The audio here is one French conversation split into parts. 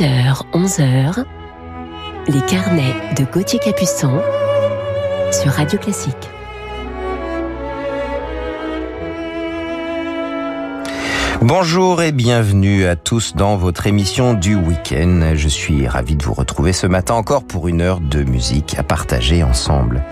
10h, 11h, les carnets de Gauthier Capuçon sur Radio Classique. Bonjour et bienvenue à tous dans votre émission du week-end. Je suis ravi de vous retrouver ce matin encore pour une heure de musique à partager ensemble.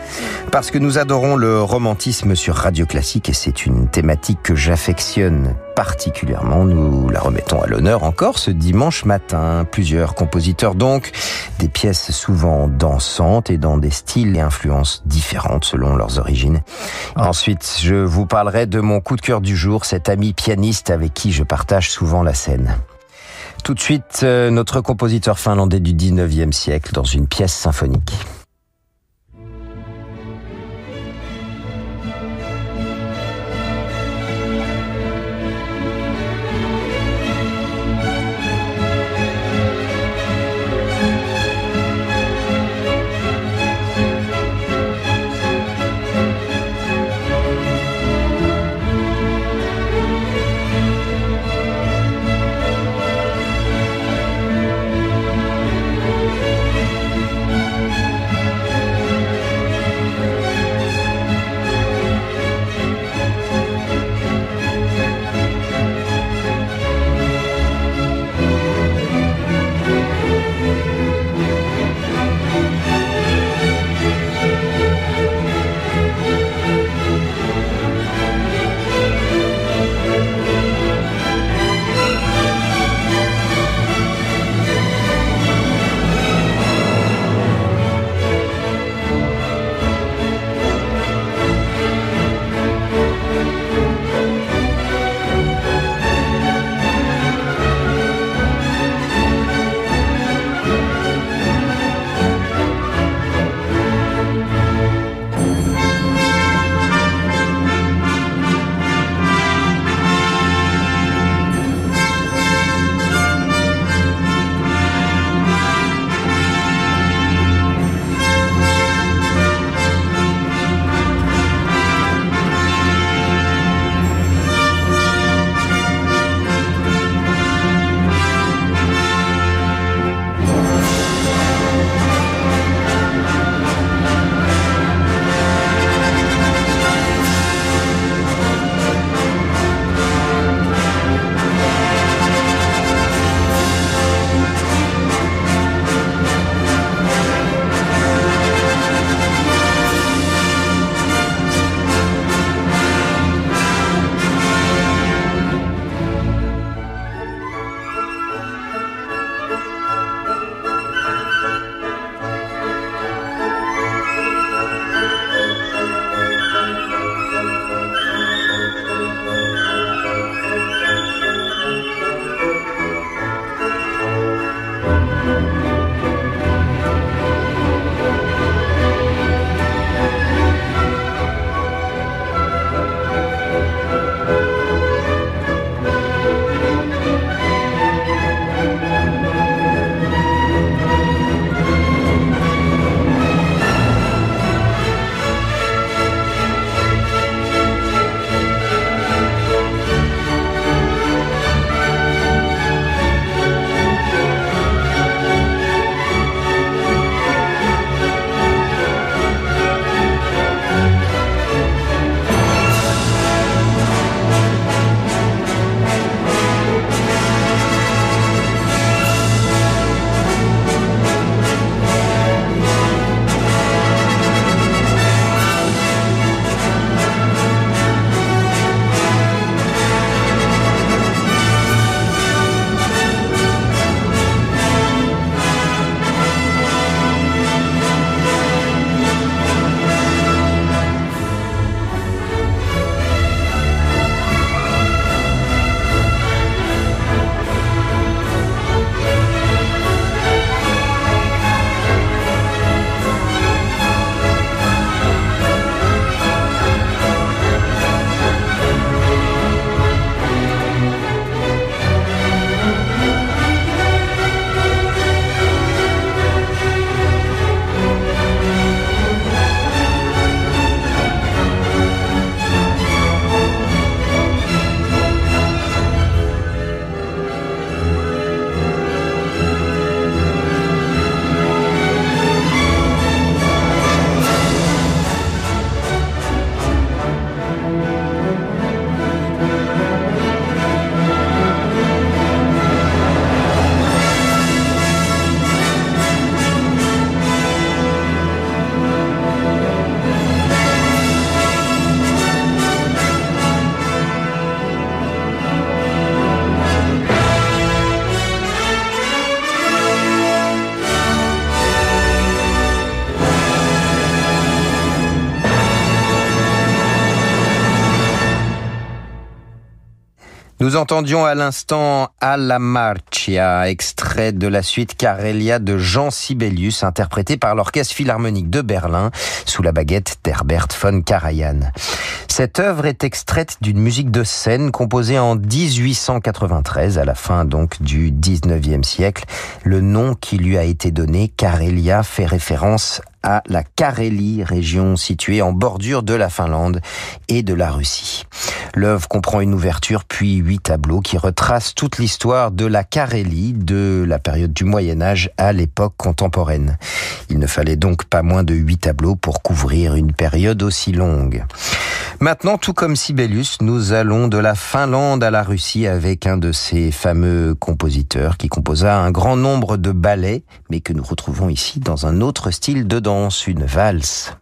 Parce que nous adorons le romantisme sur Radio Classique et c'est une thématique que j'affectionne particulièrement. Nous la remettons à l'honneur encore ce dimanche matin. Plusieurs compositeurs donc, des pièces souvent dansantes et dans des styles et influences différentes selon leurs origines. Ensuite, je vous parlerai de mon coup de cœur du jour, cet ami pianiste avec qui je partage souvent la scène. Tout de suite, euh, notre compositeur finlandais du 19e siècle dans une pièce symphonique. Nous entendions à l'instant Alla Marcia, extrait de la suite Carelia de Jean Sibelius, interprété par l'Orchestre Philharmonique de Berlin, sous la baguette d'Herbert von Karajan. Cette œuvre est extraite d'une musique de scène composée en 1893, à la fin donc du 19e siècle. Le nom qui lui a été donné, Carelia, fait référence à la Carélie, région située en bordure de la Finlande et de la Russie. L'œuvre comprend une ouverture puis huit tableaux qui retracent toute l'histoire de la Carélie de la période du Moyen Âge à l'époque contemporaine. Il ne fallait donc pas moins de huit tableaux pour couvrir une période aussi longue. Maintenant, tout comme Sibelius, nous allons de la Finlande à la Russie avec un de ces fameux compositeurs qui composa un grand nombre de ballets, mais que nous retrouvons ici dans un autre style de danse, une valse.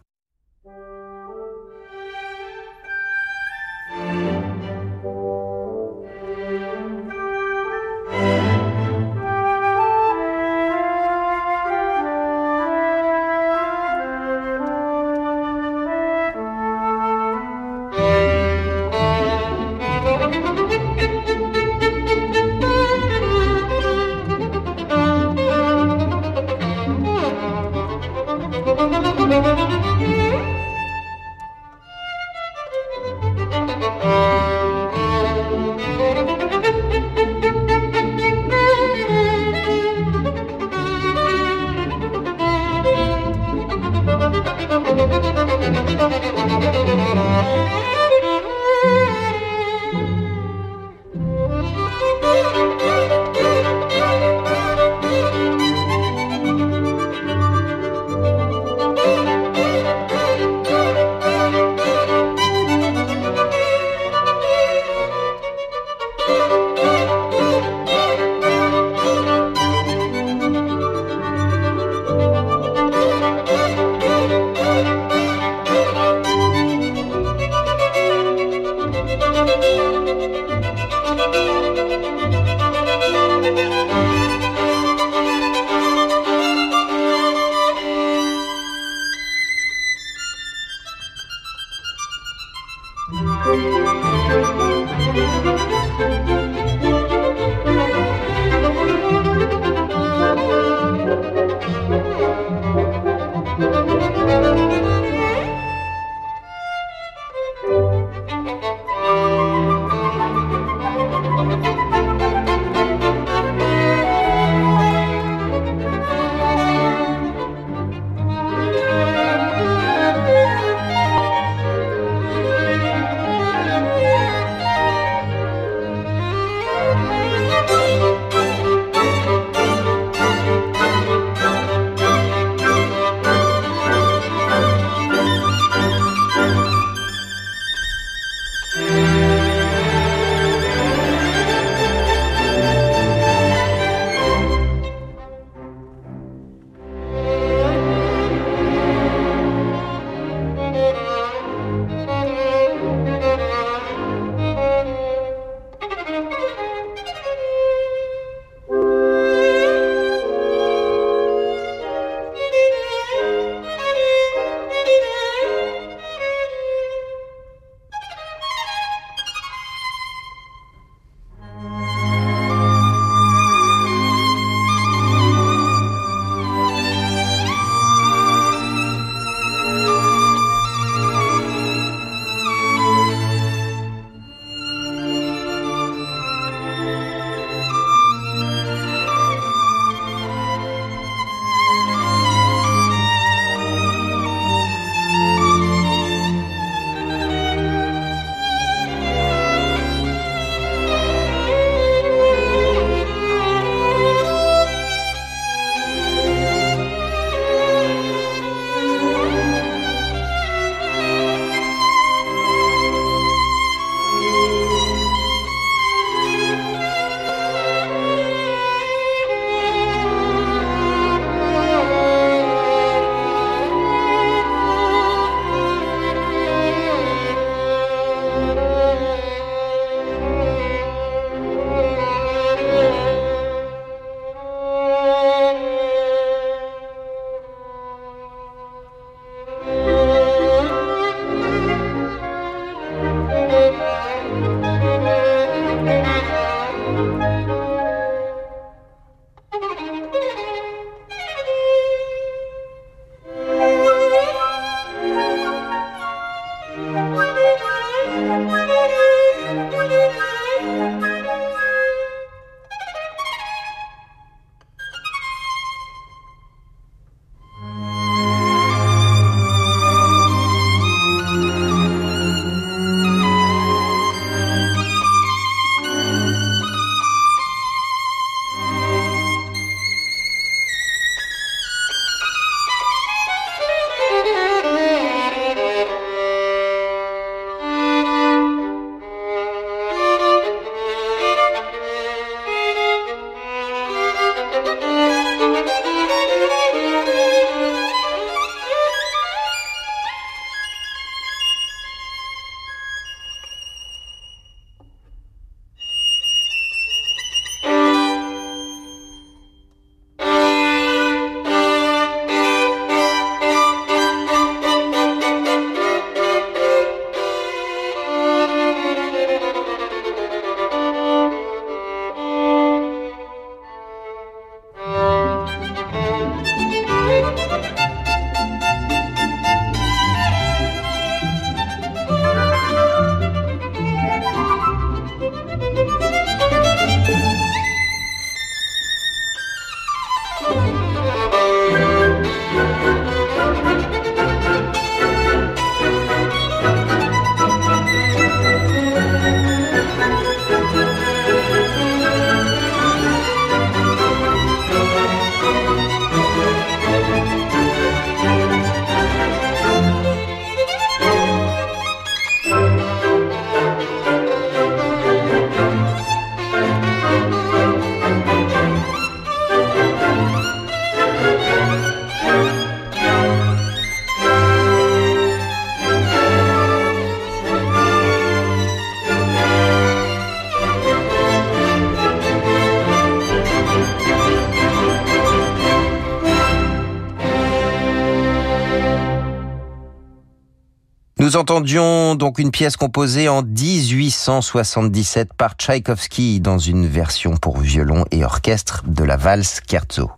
Nous entendions donc une pièce composée en 1877 par Tchaïkovski dans une version pour violon et orchestre de la valse Kerzo.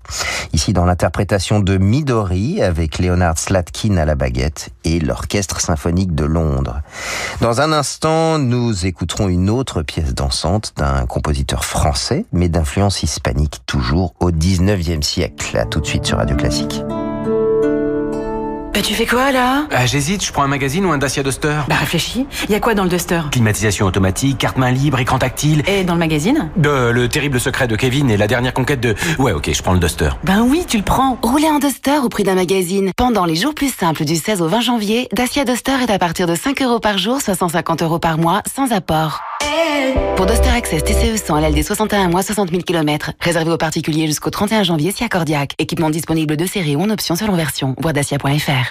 Ici dans l'interprétation de Midori avec Leonard Slatkin à la baguette et l'orchestre symphonique de Londres. Dans un instant, nous écouterons une autre pièce dansante d'un compositeur français mais d'influence hispanique toujours au 19e siècle. À tout de suite sur Radio Classique. Bah tu fais quoi là? Ah j'hésite, je prends un magazine ou un Dacia Duster Bah réfléchis, y a quoi dans le Duster? Climatisation automatique, carte main libre, écran tactile. Et dans le magazine? De le terrible secret de Kevin et la dernière conquête de... Ouais ok, je prends le Duster. Ben oui, tu le prends Rouler en Duster au prix d'un magazine. Pendant les jours plus simples du 16 au 20 janvier, Dacia Duster est à partir de 5 euros par jour, soit 150 euros par mois, sans apport. Pour Duster Access TCE 100 LLD 61 mois 60 000 km, réservé aux particuliers jusqu'au 31 janvier si accordiaque. Équipement disponible de série ou en option selon version. Voir dacia.fr.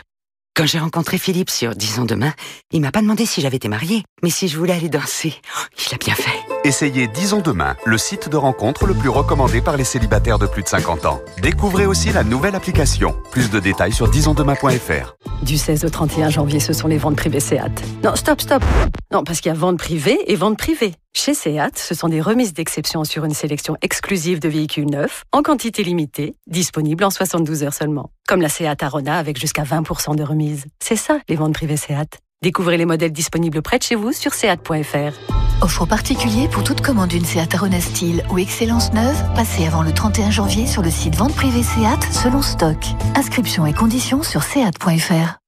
Quand j'ai rencontré Philippe sur Disons demain, il m'a pas demandé si j'avais été mariée, mais si je voulais aller danser. Oh, il a bien fait. Essayez Disons demain, le site de rencontre le plus recommandé par les célibataires de plus de 50 ans. Découvrez aussi la nouvelle application. Plus de détails sur disonsdemain.fr. Du 16 au 31 janvier, ce sont les ventes privées SEAT. Non, stop, stop. Non, parce qu'il y a vente privée et vente privée. Chez SEAT, ce sont des remises d'exception sur une sélection exclusive de véhicules neufs, en quantité limitée, disponibles en 72 heures seulement. Comme la SEAT Arona avec jusqu'à 20% de remise. C'est ça, les ventes privées SEAT. Découvrez les modèles disponibles près de chez vous sur seat.fr. Offre particulier pour toute commande d'une Seat Arona Style ou Excellence neuve, passez avant le 31 janvier sur le site vente privée Seat selon stock. Inscription et conditions sur seat.fr.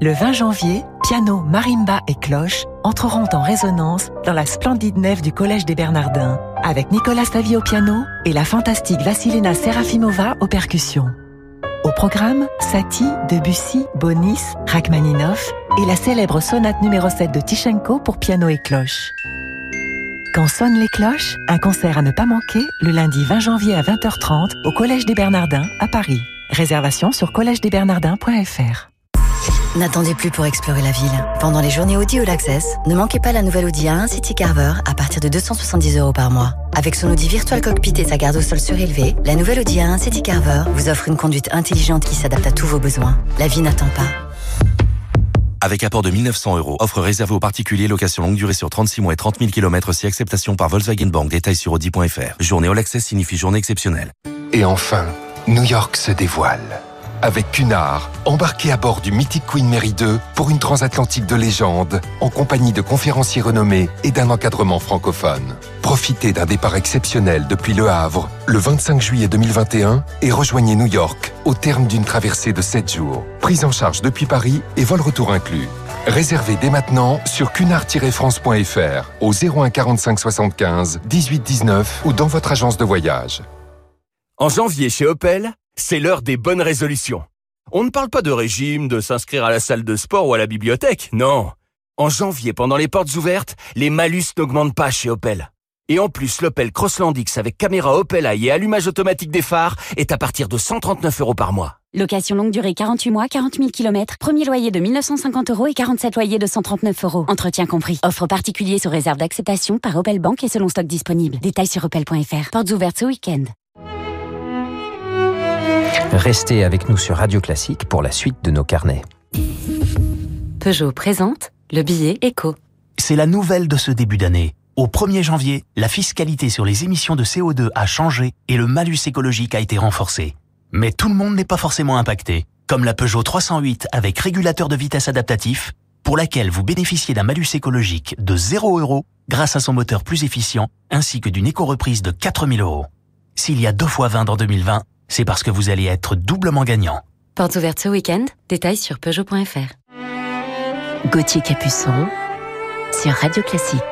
Le 20 janvier, piano, marimba et cloche entreront en résonance dans la splendide nef du Collège des Bernardins, avec Nicolas Stavi au piano et la fantastique Vassilina Serafimova aux percussions. Au programme, Satie, Debussy, Bonis, Rachmaninoff et la célèbre sonate numéro 7 de Tichenko pour piano et cloche. Quand sonnent les cloches, un concert à ne pas manquer le lundi 20 janvier à 20h30 au Collège des Bernardins à Paris. Réservation sur collège-des-bernardins.fr. N'attendez plus pour explorer la ville. Pendant les journées Audi All Access, ne manquez pas la nouvelle Audi A1 City Carver à partir de 270 euros par mois. Avec son Audi Virtual Cockpit et sa garde au sol surélevée, la nouvelle Audi A1 City Carver vous offre une conduite intelligente qui s'adapte à tous vos besoins. La vie n'attend pas. Avec apport de 1900 euros, offre réservée aux particuliers, location longue durée sur 36 mois et 30 000 km si acceptation par Volkswagen Bank. Détails sur Audi.fr. Journée All Access signifie journée exceptionnelle. Et enfin, New York se dévoile. Avec Cunard, embarqué à bord du mythique Queen Mary 2 pour une transatlantique de légende, en compagnie de conférenciers renommés et d'un encadrement francophone. Profitez d'un départ exceptionnel depuis Le Havre le 25 juillet 2021 et rejoignez New York au terme d'une traversée de 7 jours. Prise en charge depuis Paris et vol retour inclus. Réservez dès maintenant sur cunard-france.fr au 01 45 75 18 19 ou dans votre agence de voyage. En janvier chez Opel, c'est l'heure des bonnes résolutions. On ne parle pas de régime, de s'inscrire à la salle de sport ou à la bibliothèque, non. En janvier, pendant les portes ouvertes, les malus n'augmentent pas chez Opel. Et en plus, l'Opel Crossland X avec caméra Opel Eye et allumage automatique des phares est à partir de 139 euros par mois. Location longue durée 48 mois, 40 000 km. Premier loyer de 1950 euros et 47 loyers de 139 euros. Entretien compris. Offre particulier sur réserve d'acceptation par Opel Bank et selon stock disponible. Détails sur opel.fr. Portes ouvertes ce week-end. Restez avec nous sur Radio Classique pour la suite de nos carnets. Peugeot présente le billet éco. C'est la nouvelle de ce début d'année. Au 1er janvier, la fiscalité sur les émissions de CO2 a changé et le malus écologique a été renforcé. Mais tout le monde n'est pas forcément impacté, comme la Peugeot 308 avec régulateur de vitesse adaptatif, pour laquelle vous bénéficiez d'un malus écologique de 0 euros grâce à son moteur plus efficient, ainsi que d'une éco-reprise de 4000 euros. S'il y a deux fois 20 dans 2020, c'est parce que vous allez être doublement gagnant. Porte ouverte ce week-end, détails sur Peugeot.fr. Gauthier Capuçon sur Radio Classique.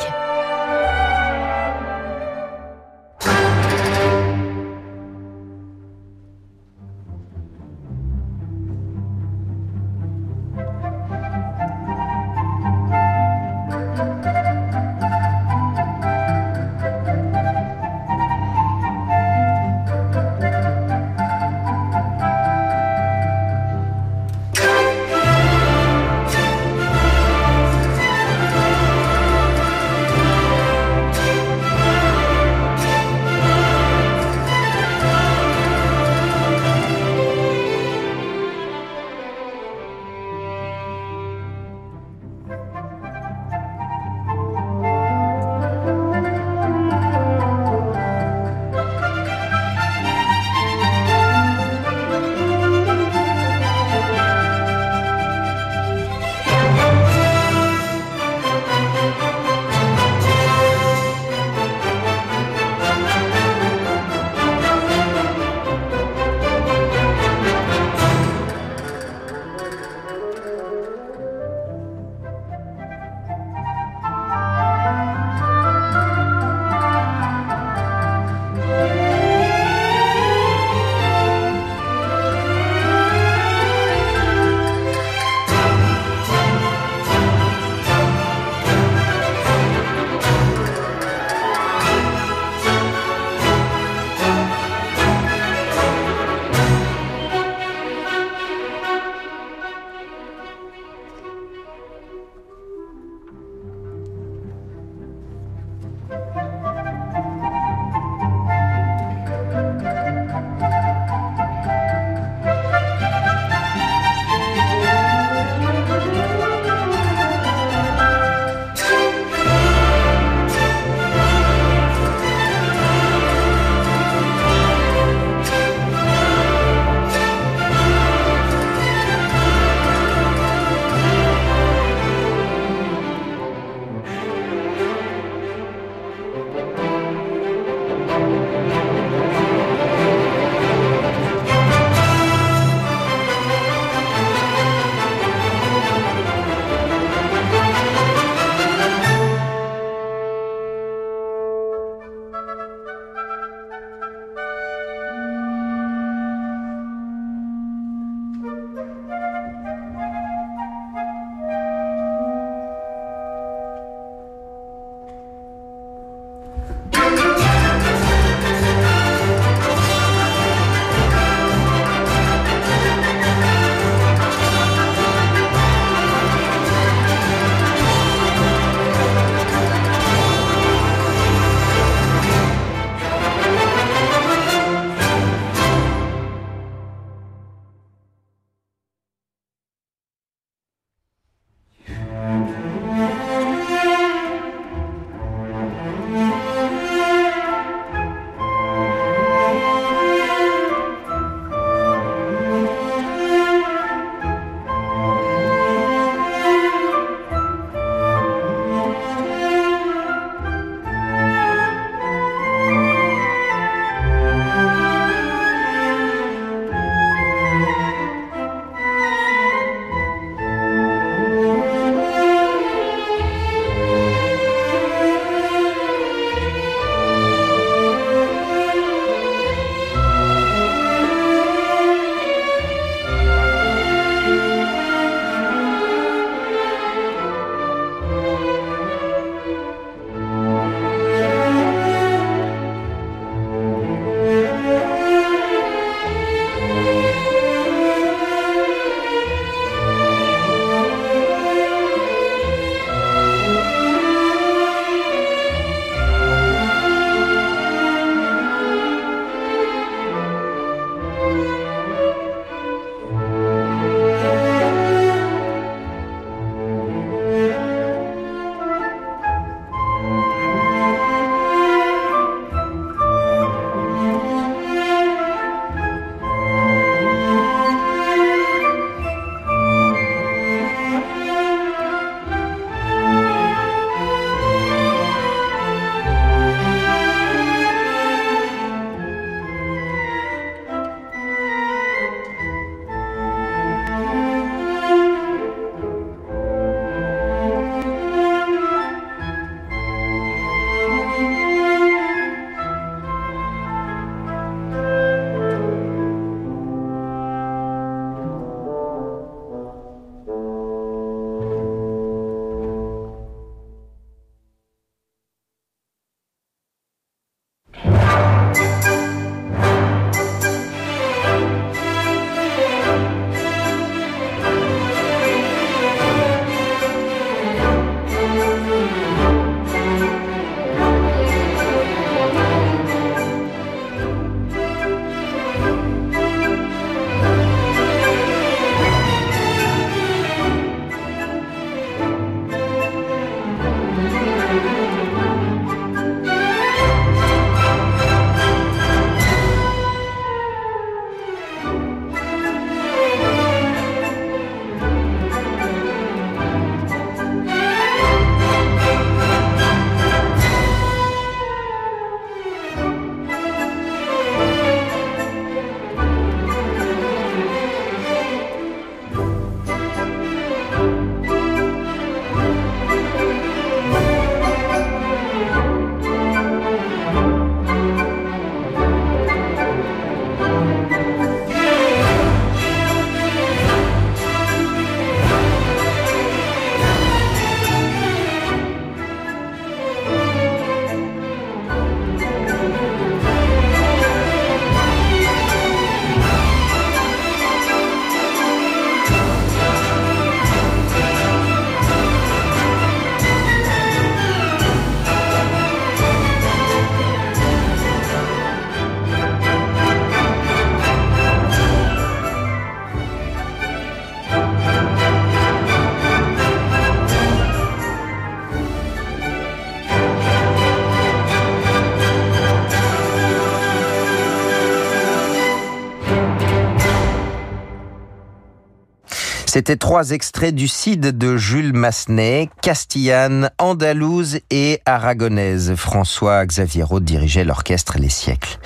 C'était trois extraits du Cid de Jules Massenet, Castillane, Andalouse et Aragonaise. François Xavier Roth dirigeait l'orchestre Les Siècles.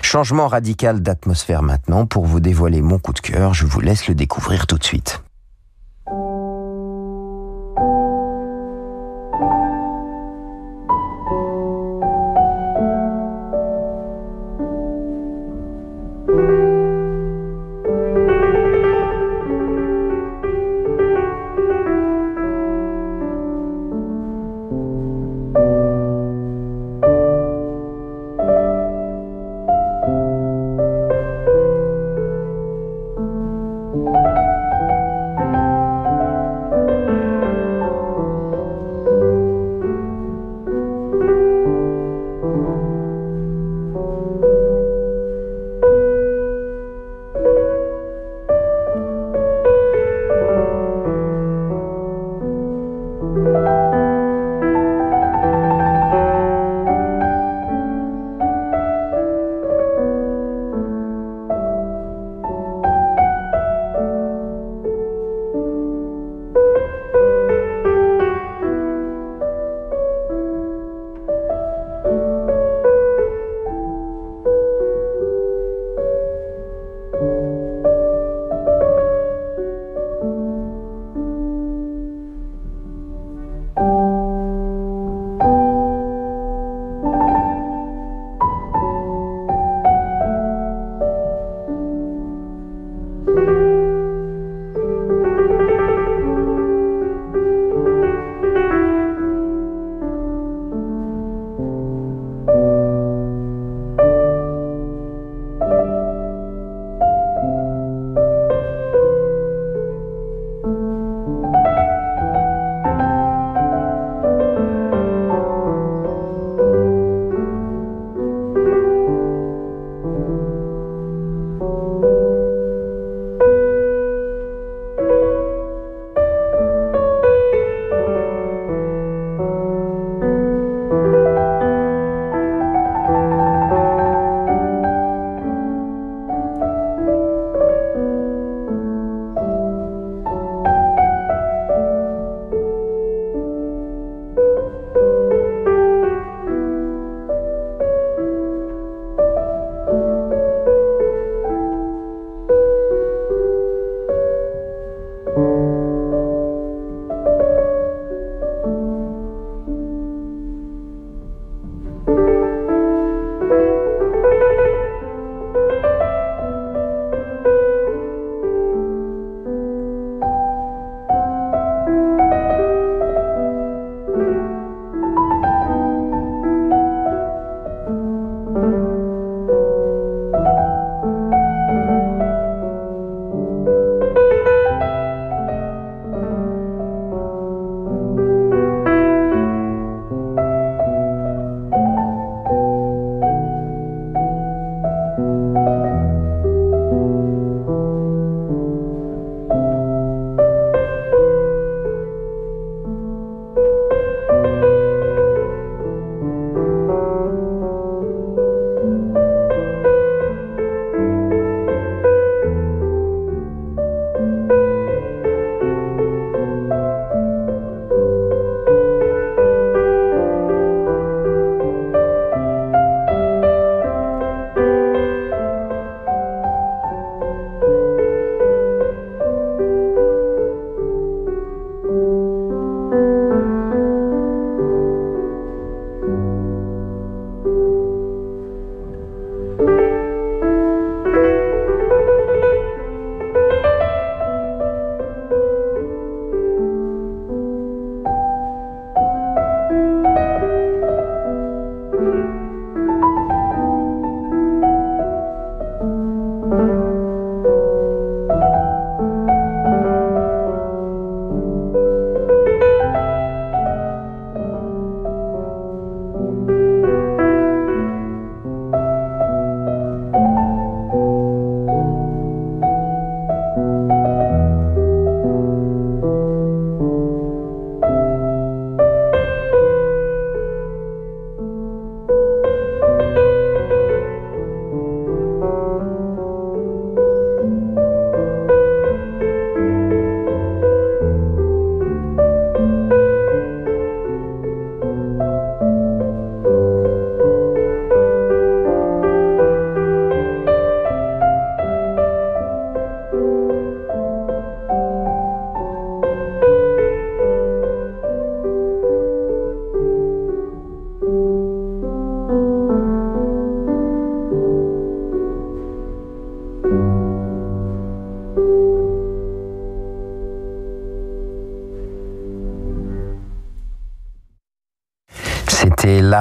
Changement radical d'atmosphère maintenant. Pour vous dévoiler mon coup de cœur, je vous laisse le découvrir tout de suite.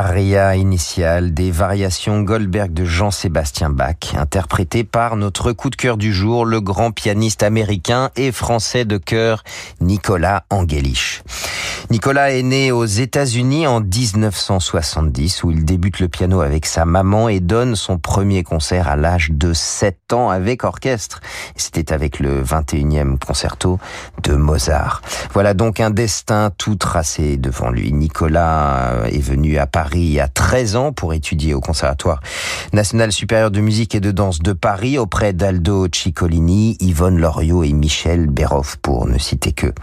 L'aria initiale des variations Goldberg de Jean-Sébastien Bach, interprété par notre coup de cœur du jour, le grand pianiste américain et français de cœur Nicolas Angelich. Nicolas est né aux États-Unis en 1970 où il débute le piano avec sa maman et donne son premier concert à l'âge de 7 ans avec orchestre. C'était avec le 21e concerto de Mozart. Voilà donc un destin tout tracé devant lui. Nicolas est venu à Paris à 13 ans pour étudier au Conservatoire national supérieur de musique et de danse de Paris auprès d'Aldo Ciccolini, Yvonne Loriot et Michel Béroff pour ne citer que.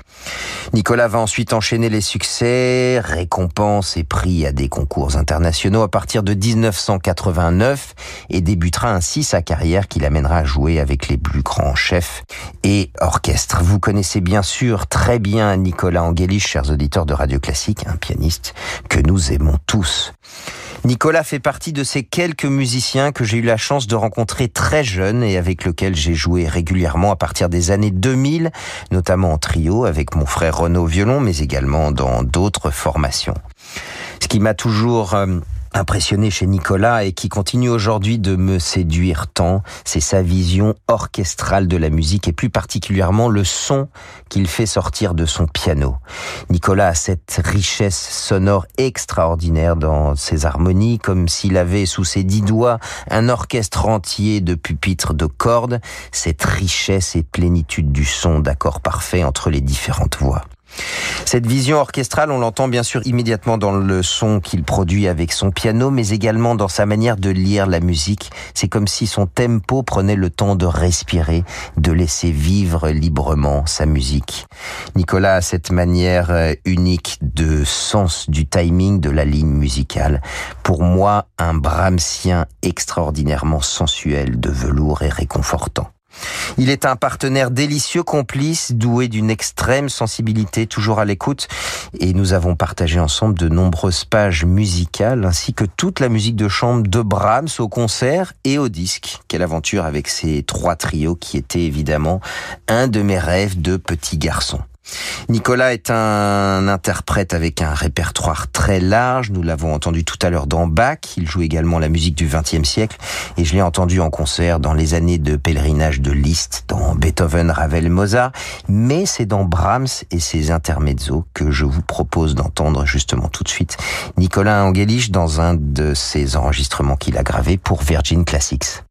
Nicolas va ensuite enchaîner les succès, récompenses et prix à des concours internationaux à partir de 1989 et débutera ainsi sa carrière qui l'amènera à jouer avec les plus grands chefs et orchestres. Vous connaissez bien sûr très bien Nicolas Angelis, chers auditeurs de Radio Classique, un pianiste que nous aimons tous. Nicolas fait partie de ces quelques musiciens que j'ai eu la chance de rencontrer très jeune et avec lesquels j'ai joué régulièrement à partir des années 2000, notamment en trio avec mon frère Renaud violon, mais également dans d'autres formations. Ce qui m'a toujours euh, impressionné chez Nicolas et qui continue aujourd'hui de me séduire tant, c'est sa vision orchestrale de la musique et plus particulièrement le son qu'il fait sortir de son piano. Nicolas a cette richesse sonore extraordinaire dans ses harmonies, comme s'il avait sous ses dix doigts un orchestre entier de pupitres de cordes, cette richesse et plénitude du son d'accords parfaits entre les différentes voix. Cette vision orchestrale, on l'entend bien sûr immédiatement dans le son qu'il produit avec son piano, mais également dans sa manière de lire la musique. C'est comme si son tempo prenait le temps de respirer, de laisser vivre librement sa musique. Nicolas a cette manière euh, unique de sens du timing de la ligne musicale. Pour moi, un Brahmsien extraordinairement sensuel, de velours et réconfortant. Il est un partenaire délicieux, complice, doué d'une extrême sensibilité, toujours à l'écoute, et nous avons partagé ensemble de nombreuses pages musicales, ainsi que toute la musique de chambre de Brahms au concert et au disque. Quelle aventure avec ces trois trios qui étaient évidemment un de mes rêves de petit garçon. Nicolas est un interprète avec un répertoire très large. Nous l'avons entendu tout à l'heure dans Bach. Il joue également la musique du XXe siècle et je l'ai entendu en concert dans les années de pèlerinage de Liszt, dans Beethoven, Ravel, Mozart. Mais c'est dans Brahms et ses intermezzo que je vous propose d'entendre justement tout de suite Nicolas Angelich dans un de ses enregistrements qu'il a gravé pour Virgin Classics.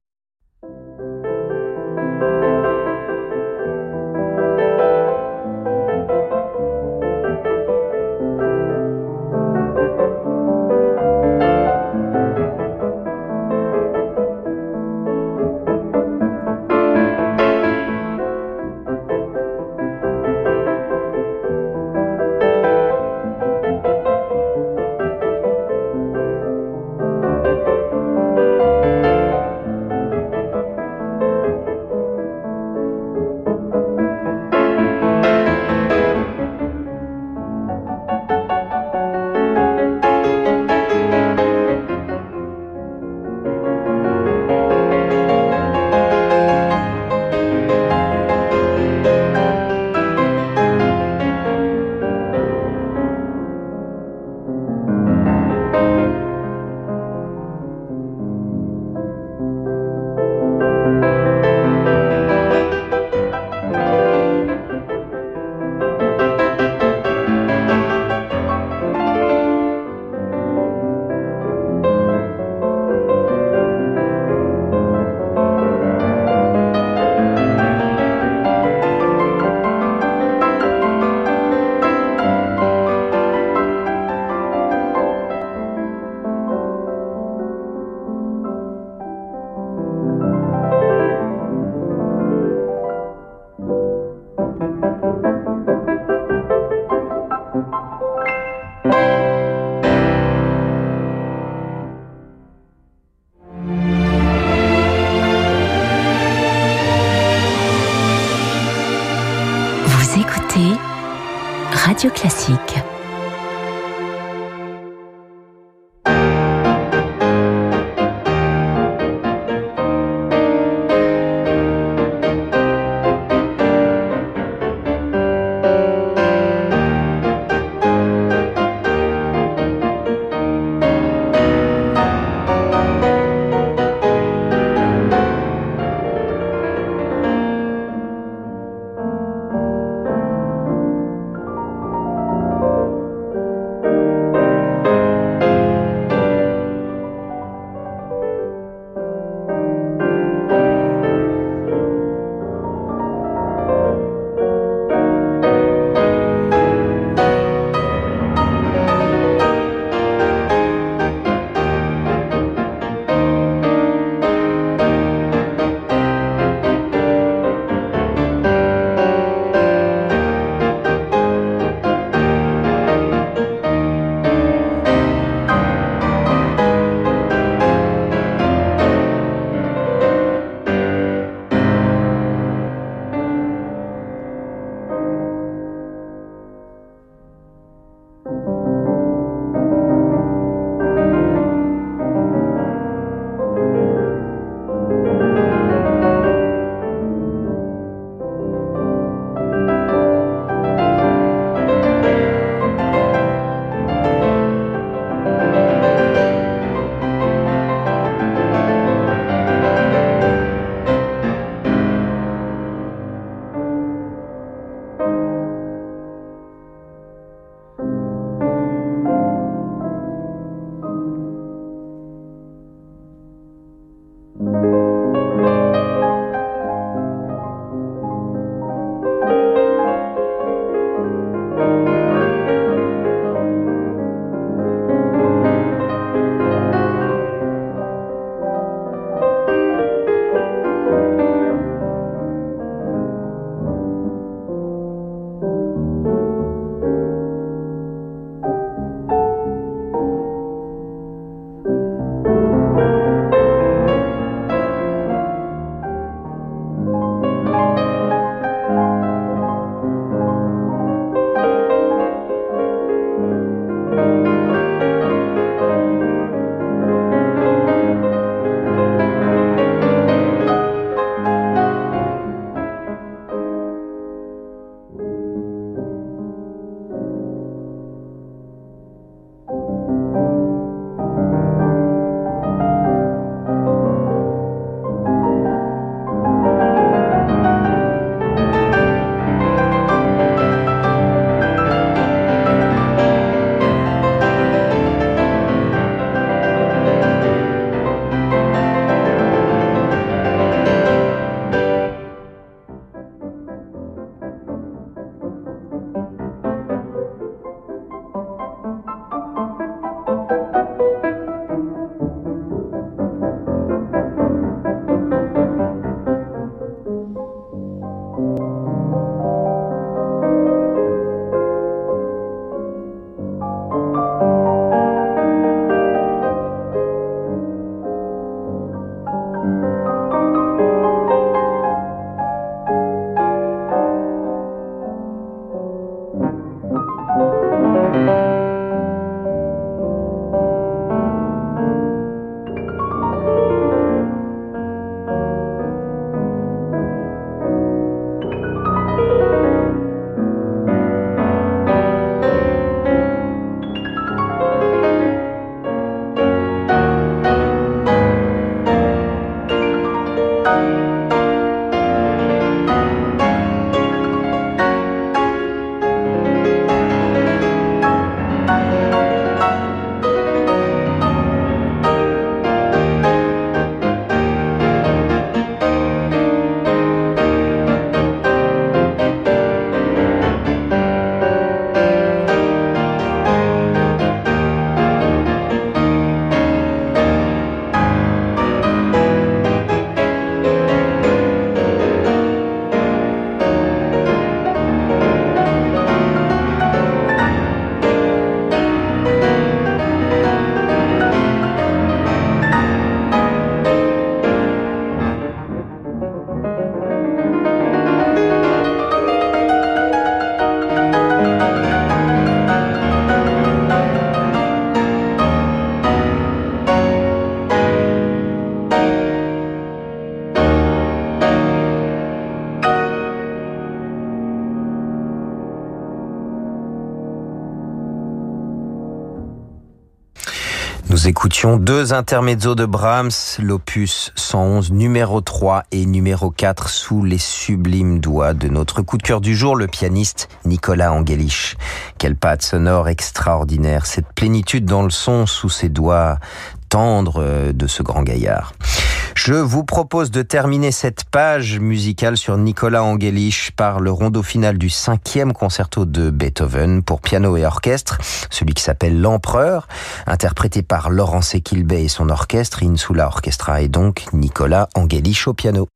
Écoutions deux intermezzos de Brahms, l'opus 111 numéro 3 et numéro 4 sous les sublimes doigts de notre coup de cœur du jour, le pianiste Nicolas Angelich. Quelle patte sonore extraordinaire, cette plénitude dans le son sous ses doigts tendres de ce grand gaillard. Je vous propose de terminer cette page musicale sur Nicolas Angelich par le rondo final du cinquième concerto de Beethoven pour piano et orchestre, celui qui s'appelle L'Empereur, interprété par Laurent Sequilbet et son orchestre, Insula Orchestra et donc Nicolas Angelich au piano.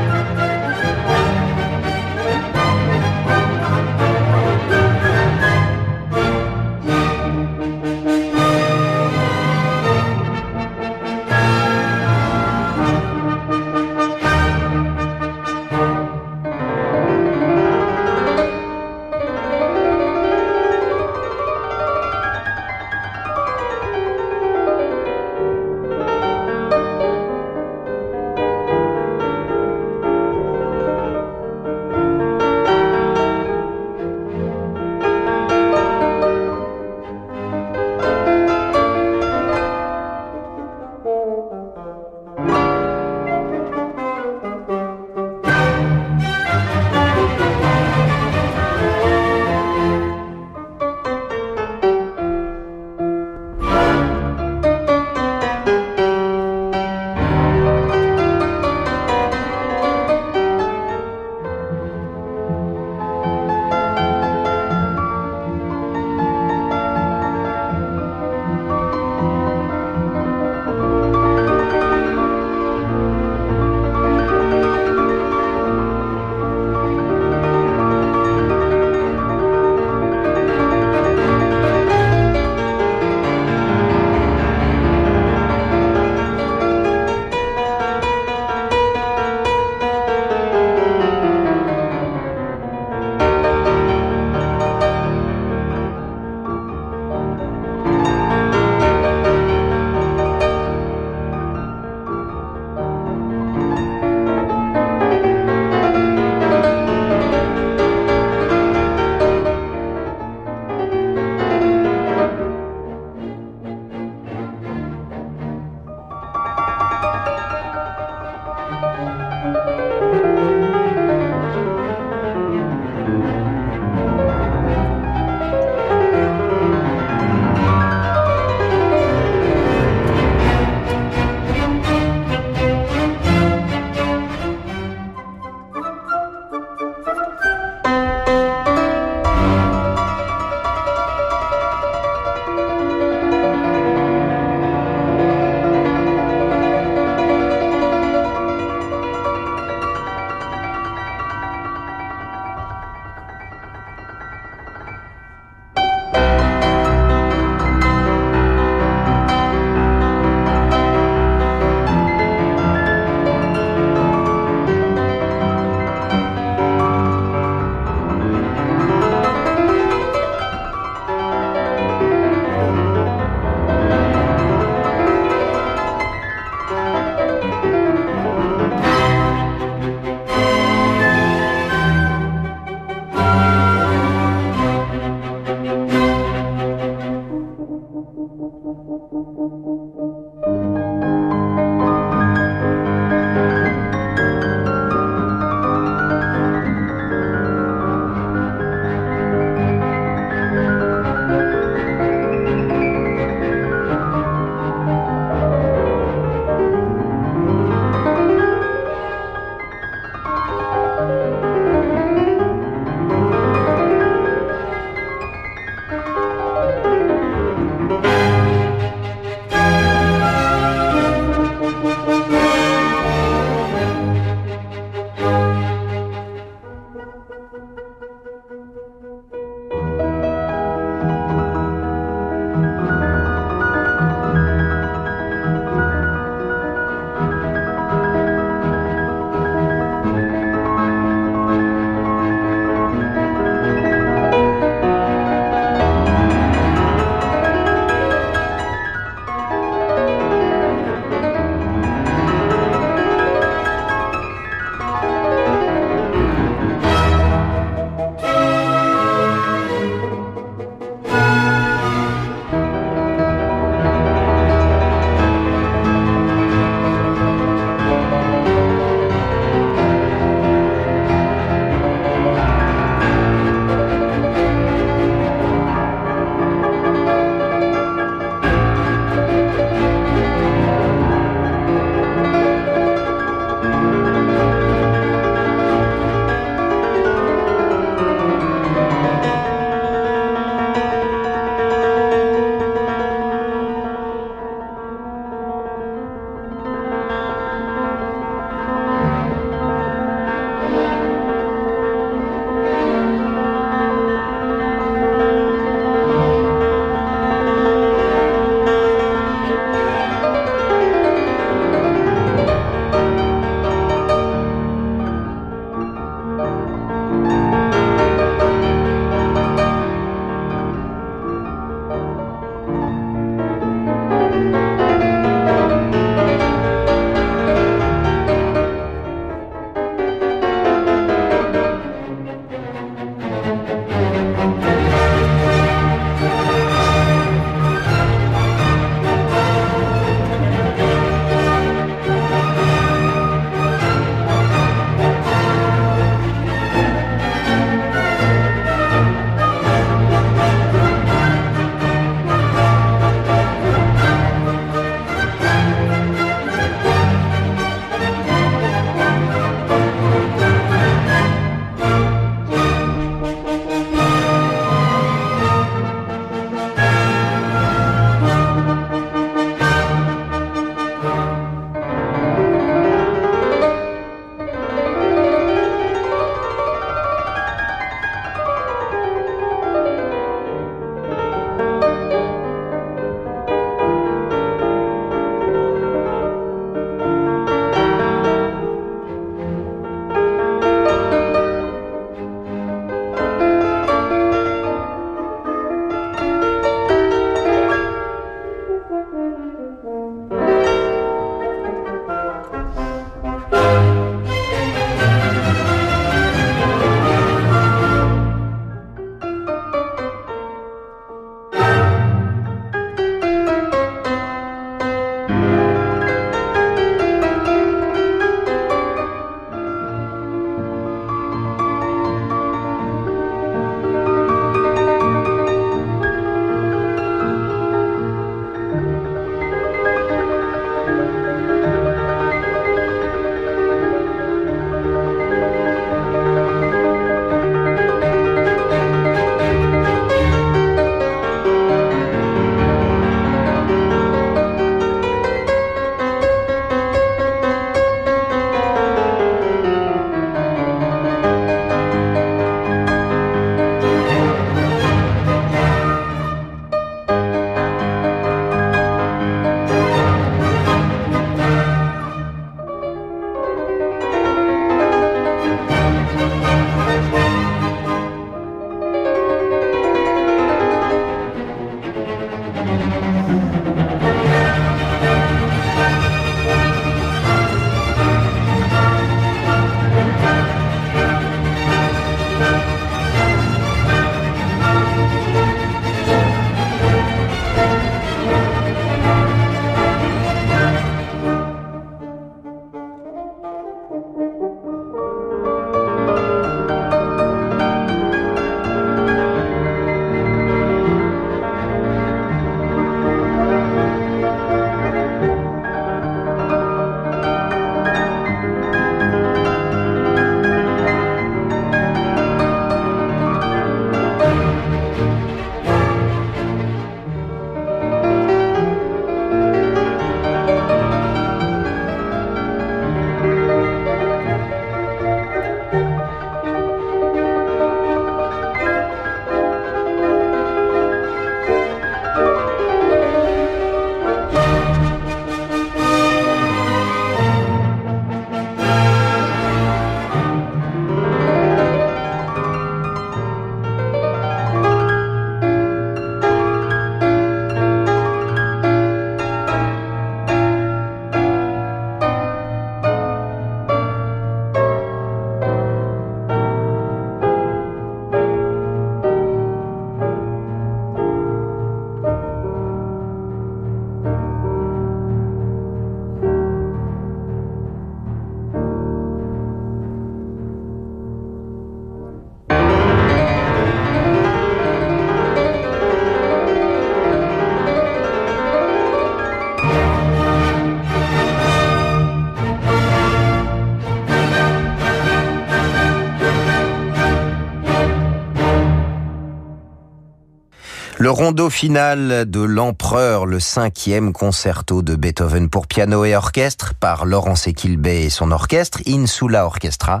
Rondo final de l'Empereur, le cinquième concerto de Beethoven pour piano et orchestre par Laurence Equilbé et son orchestre, Insula Orchestra.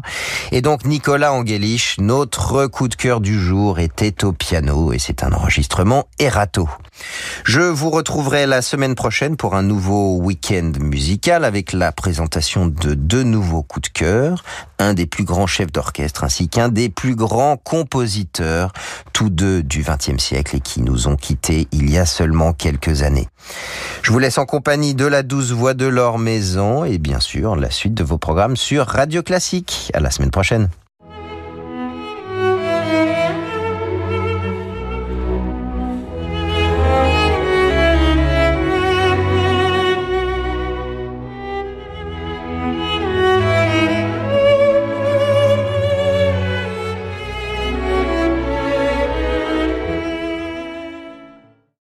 Et donc Nicolas Angelich, notre coup de cœur du jour était au piano et c'est un enregistrement Erato. Je vous retrouverai la semaine prochaine pour un nouveau week-end musical avec la présentation de deux nouveaux coups de cœur, un des plus grands chefs d'orchestre ainsi qu'un des plus grands compositeurs, tous deux du XXe siècle et qui nous ont quittés il y a seulement quelques années. Je vous laisse en compagnie de la douce voix de Laure Maison et bien sûr la suite de vos programmes sur Radio Classique. À la semaine prochaine.